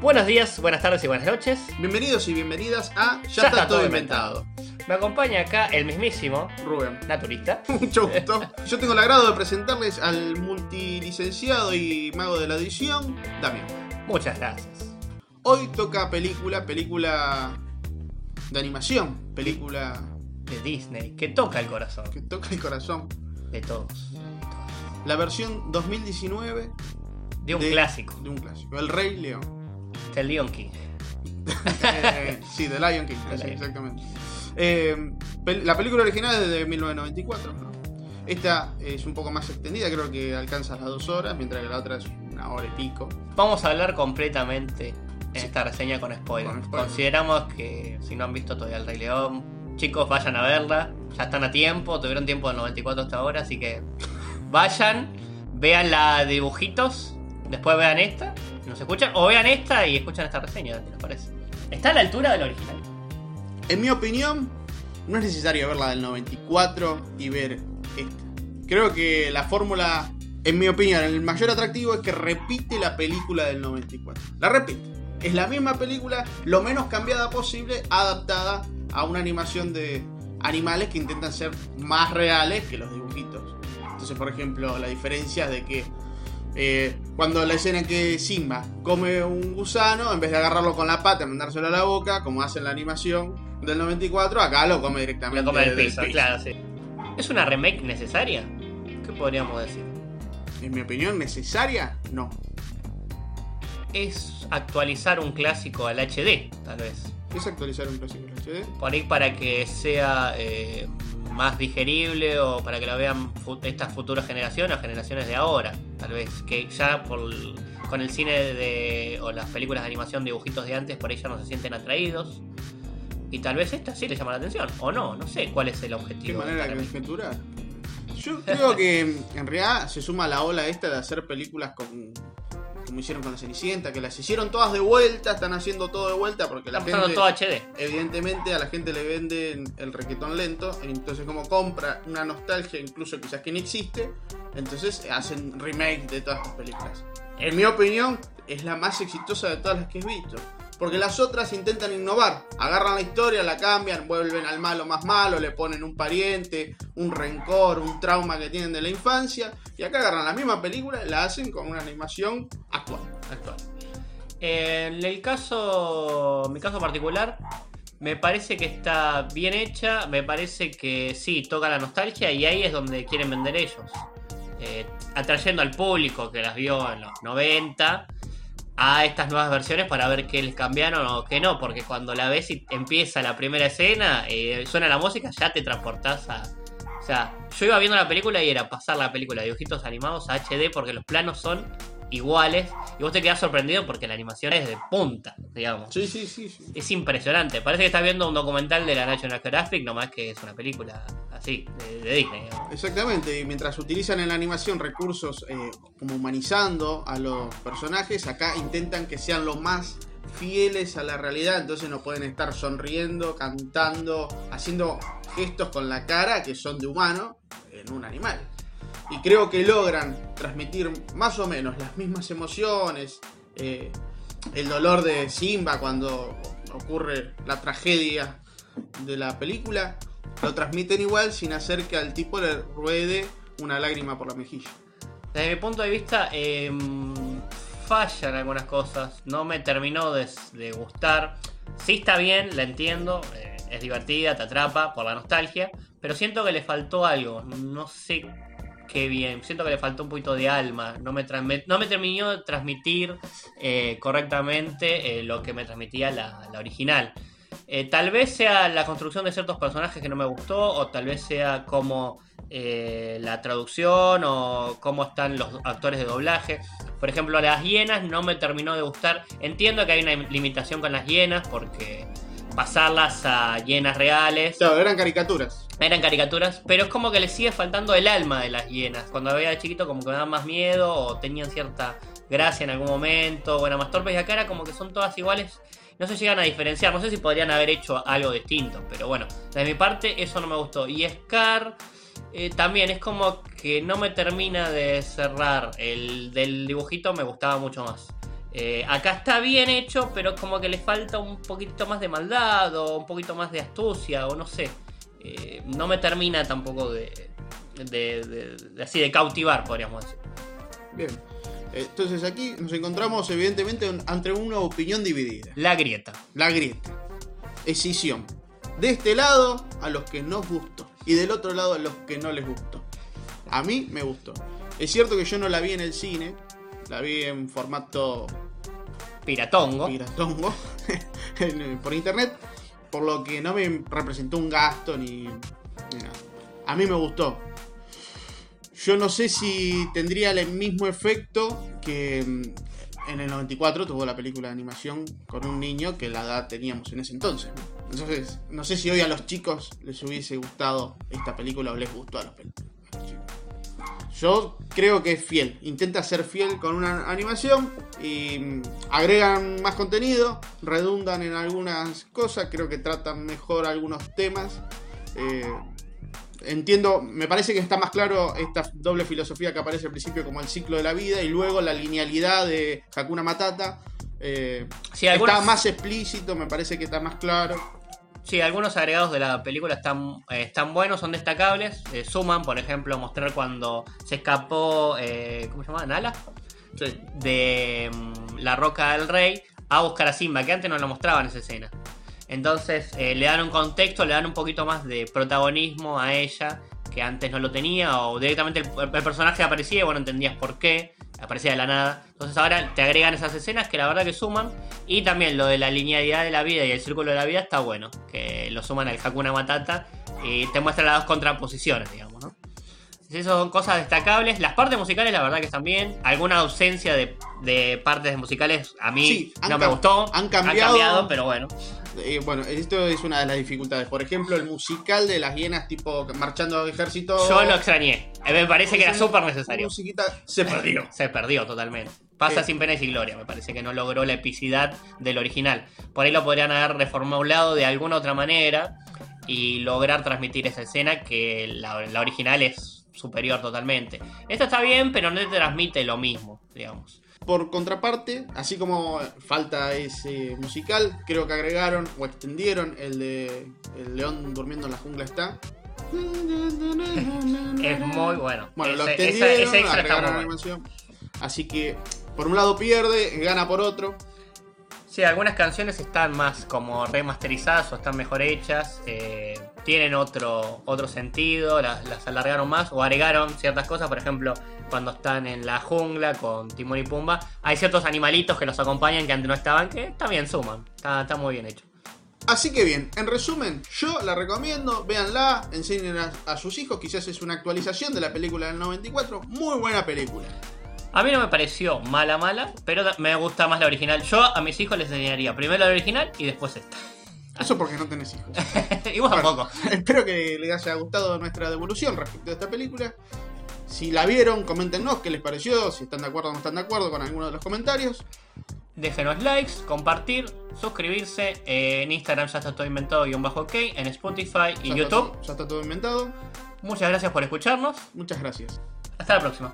Buenos días, buenas tardes y buenas noches. Bienvenidos y bienvenidas a Ya, está, todo inventado. Me acompaña acá el mismísimo Rubén. naturista. Mucho gusto. Yo tengo el agrado de presentarles al multilicenciado y mago de la edición, Damián. Muchas gracias. Hoy toca película, película de animación, película De Disney, que toca el corazón que toca el corazón. de todos. La versión 2019 De un De- clásico, de un clásico, El Rey León. De Leon King. Eh, sí, de Lion King, The sí, Lion. exactamente. Eh, la película original es de 1994. ¿no? Esta es un poco más extendida, creo que alcanza las dos horas, mientras que la otra es una hora y pico. Vamos a hablar completamente en esta reseña con spoilers. Con spoilers. Consideramos que si no han visto todavía el Rey León, chicos, vayan a verla. Ya están a tiempo, tuvieron tiempo del 94 hasta ahora, así que vayan, vean la de dibujitos, después vean esta, nos escuchan, o vean esta y escuchan esta reseña, ¿qué parece? Está a la altura del original. En mi opinión, no es necesario ver la del 94 y ver esta. Creo que la fórmula, en mi opinión, el mayor atractivo es que repite la película del 94. La repite. Es la misma película, lo menos cambiada posible, adaptada a una animación de animales que intentan ser más reales que los dibujitos. Entonces, por ejemplo, la diferencia es de que eh, cuando la escena en que Simba come un gusano, en vez de agarrarlo con la pata y mandárselo a la boca, como hace en la animación del 94, acá lo come directamente Lo come del del piso, claro, sí. ¿Es una remake necesaria? ¿Qué podríamos decir? En mi opinión, necesaria, no. Es actualizar un clásico al HD, tal vez. Es actualizar un clásico en HD. Por ahí para que sea eh, más digerible o para que lo vean estas futuras generaciones o generaciones de ahora. Tal vez que ya por, con el cine de, o las películas de animación dibujitos de antes por ahí ya no se sienten atraídos. Y tal vez esta sí le llama la atención. O no, no sé cuál es el Qué objetivo. de manera de conjeturar. Yo creo que en realidad se suma la ola esta de hacer películas con. Como hicieron con la Cenicienta, que las hicieron todas de vuelta, están haciendo todo de vuelta porque la gente. todo HD. Evidentemente a la gente le venden el requetón lento, entonces como compra una nostalgia incluso quizás que ni existe, entonces hacen remake de todas estas películas. En mi opinión es la más exitosa de todas las que he visto, porque las otras intentan innovar, agarran la historia, la cambian, vuelven al malo más malo, le ponen un pariente, un rencor, un trauma que tienen de la infancia, y acá agarran la misma película y la hacen con una animación actual. actual. En el caso, mi caso particular, me parece que está bien hecha, me parece que sí, toca la nostalgia y ahí es donde quieren vender ellos. Eh, atrayendo al público que las vio en los 90 a estas nuevas versiones para ver qué les cambiaron o qué no, porque cuando la ves y empieza la primera escena, eh, suena la música, ya te transportás a... O sea, yo iba viendo la película y era pasar la película de dibujitos animados a HD porque los planos son iguales y vos te quedás sorprendido porque la animación es de punta, digamos. Sí, sí, sí. sí. Es impresionante. Parece que estás viendo un documental de la National Geographic, nomás que es una película así, de, de Disney. digamos. Exactamente, y mientras utilizan en la animación recursos eh, como humanizando a los personajes, acá intentan que sean lo más fieles a la realidad, entonces no pueden estar sonriendo, cantando, haciendo gestos con la cara que son de humano en un animal. Y creo que logran transmitir más o menos las mismas emociones, eh, el dolor de Simba cuando ocurre la tragedia de la película, lo transmiten igual sin hacer que al tipo le ruede una lágrima por la mejilla. Desde mi punto de vista, eh, fallan algunas cosas. No me terminó de, de gustar. Sí está bien, la entiendo. eh, es divertida, te atrapa por la nostalgia. Pero siento que le faltó algo. No sé qué bien. Siento que le faltó un poquito de alma. No me, no me terminó de transmitir eh, correctamente eh, lo que me transmitía la, la original. Eh, tal vez sea la construcción de ciertos personajes que no me gustó, o tal vez sea como la traducción o cómo están los actores de doblaje. Por ejemplo, las hienas no me terminó de gustar. Entiendo que hay una limitación con las hienas porque pasarlas a hienas reales Claro, eran caricaturas. eran caricaturas, pero es como que le sigue faltando el alma de las hienas. Cuando veía de chiquito como que me daban más miedo o tenían cierta gracia en algún momento o eran más torpes y acá era como que son todas iguales. No se llegan a diferenciar, no sé si podrían haber hecho algo distinto, pero bueno, de mi parte eso no me gustó. Y Scar eh, también es como que no me termina de cerrar. El del dibujito me gustaba mucho más. Eh, acá está bien hecho, pero como que le falta un poquito más de maldad o un poquito más de astucia o no sé. Eh, no me termina tampoco de, de, de- de- así de cautivar, podríamos decir. Bien. Entonces aquí nos encontramos evidentemente ante una opinión dividida. La grieta. La grieta. Escisión. De este lado a los que nos gustó. Y del otro lado a los que no les gustó. A mí me gustó. Es cierto que yo no la vi en el cine. La vi en formato Piratongo. piratongo en- por internet. Por lo que no me representó un gasto ni, ni nada. A mí me gustó. Yo no sé si tendría el mismo efecto que mm, en el 94 tuvo la película de animación con un niño que la edad teníamos en ese entonces. Entonces, no sé si hoy a los chicos les hubiese gustado esta película o les gustó a los, Yo creo que es fiel. Intenta ser fiel con una animación y mm, agregan más contenido, redundan en algunas cosas, creo que tratan mejor algunos temas. Eh, entiendo, me parece que está más claro esta doble filosofía que aparece al principio como el ciclo de la vida y luego la linealidad de Hakuna Matata. eh, Sí, algunos, Está más explícito, me parece que está más claro. Sí, algunos agregados de la película están, eh, están buenos, son destacables. Eh, suman, por ejemplo, mostrar cuando se escapó, eh, ¿cómo se llama? Nala. De mm, la Roca del Rey a buscar a Simba, que antes no lo mostraban esa escena. Entonces le dan un contexto, le dan un poquito más de protagonismo a ella, que antes no lo tenía, o directamente el, el personaje aparecía y bueno, entendías por qué, aparecía de la nada. Entonces ahora te agregan esas escenas que la verdad que suman, y también lo de la linealidad de la vida y el círculo de la vida está bueno, que lo suman al Hakuna Matata y te muestra las dos contraposiciones, digamos, ¿no? Esas son cosas destacables. Las partes musicales, la verdad que están bien. Alguna ausencia de, de partes musicales a mí Sí, han no me gustó. han cambiado- pero bueno. Eh, bueno, esto es una de las dificultades. Por ejemplo, el musical de las hienas tipo marchando al ejército. Yo lo extrañé. Eh, Me parece que era súper necesario. musiquita se perdió. Se perdió totalmente. Pasa Eh. sin pena y sin gloria. Me parece que no logró la epicidad del original. Por ahí lo podrían haber reformulado de alguna otra manera y lograr transmitir esa escena que la, la original es superior totalmente. Esto está bien, pero no te transmite lo mismo, digamos. Por contraparte, así como falta ese musical, creo que agregaron o extendieron el de El león durmiendo en la jungla está. Es muy bueno. Bueno, lo Ese- esa- extendieron, ese agregaron animación. Así que, por un lado pierde, gana por otro. Sí, algunas canciones están más como remasterizadas o están mejor hechas, eh, tienen otro, otro sentido, las, alargaron más o agregaron ciertas cosas, por ejemplo, cuando están en la jungla con Timón y Pumba, hay ciertos animalitos que los acompañan que antes no estaban, que también suman, está, está muy bien hecho. Así que bien, en resumen, yo la recomiendo, véanla, enseñen a sus hijos, quizás es una actualización de la película del 94, muy buena película. A mí no me pareció mala mala, pero me gusta más la original. Yo a mis hijos les enseñaría primero la original y después esta. Eso porque no tenés hijos. y vos tampoco. Espero que les haya gustado nuestra devolución respecto a esta película. Si la vieron, coméntenos qué les pareció, si están de acuerdo o no están de acuerdo con alguno de los comentarios. Déjenos likes, compartir, suscribirse. eh, en Instagram ya está todo inventado guion bajo ok. En Spotify y Ya YouTube. Está, ya está todo inventado. Muchas gracias por escucharnos. Muchas gracias. Hasta la próxima.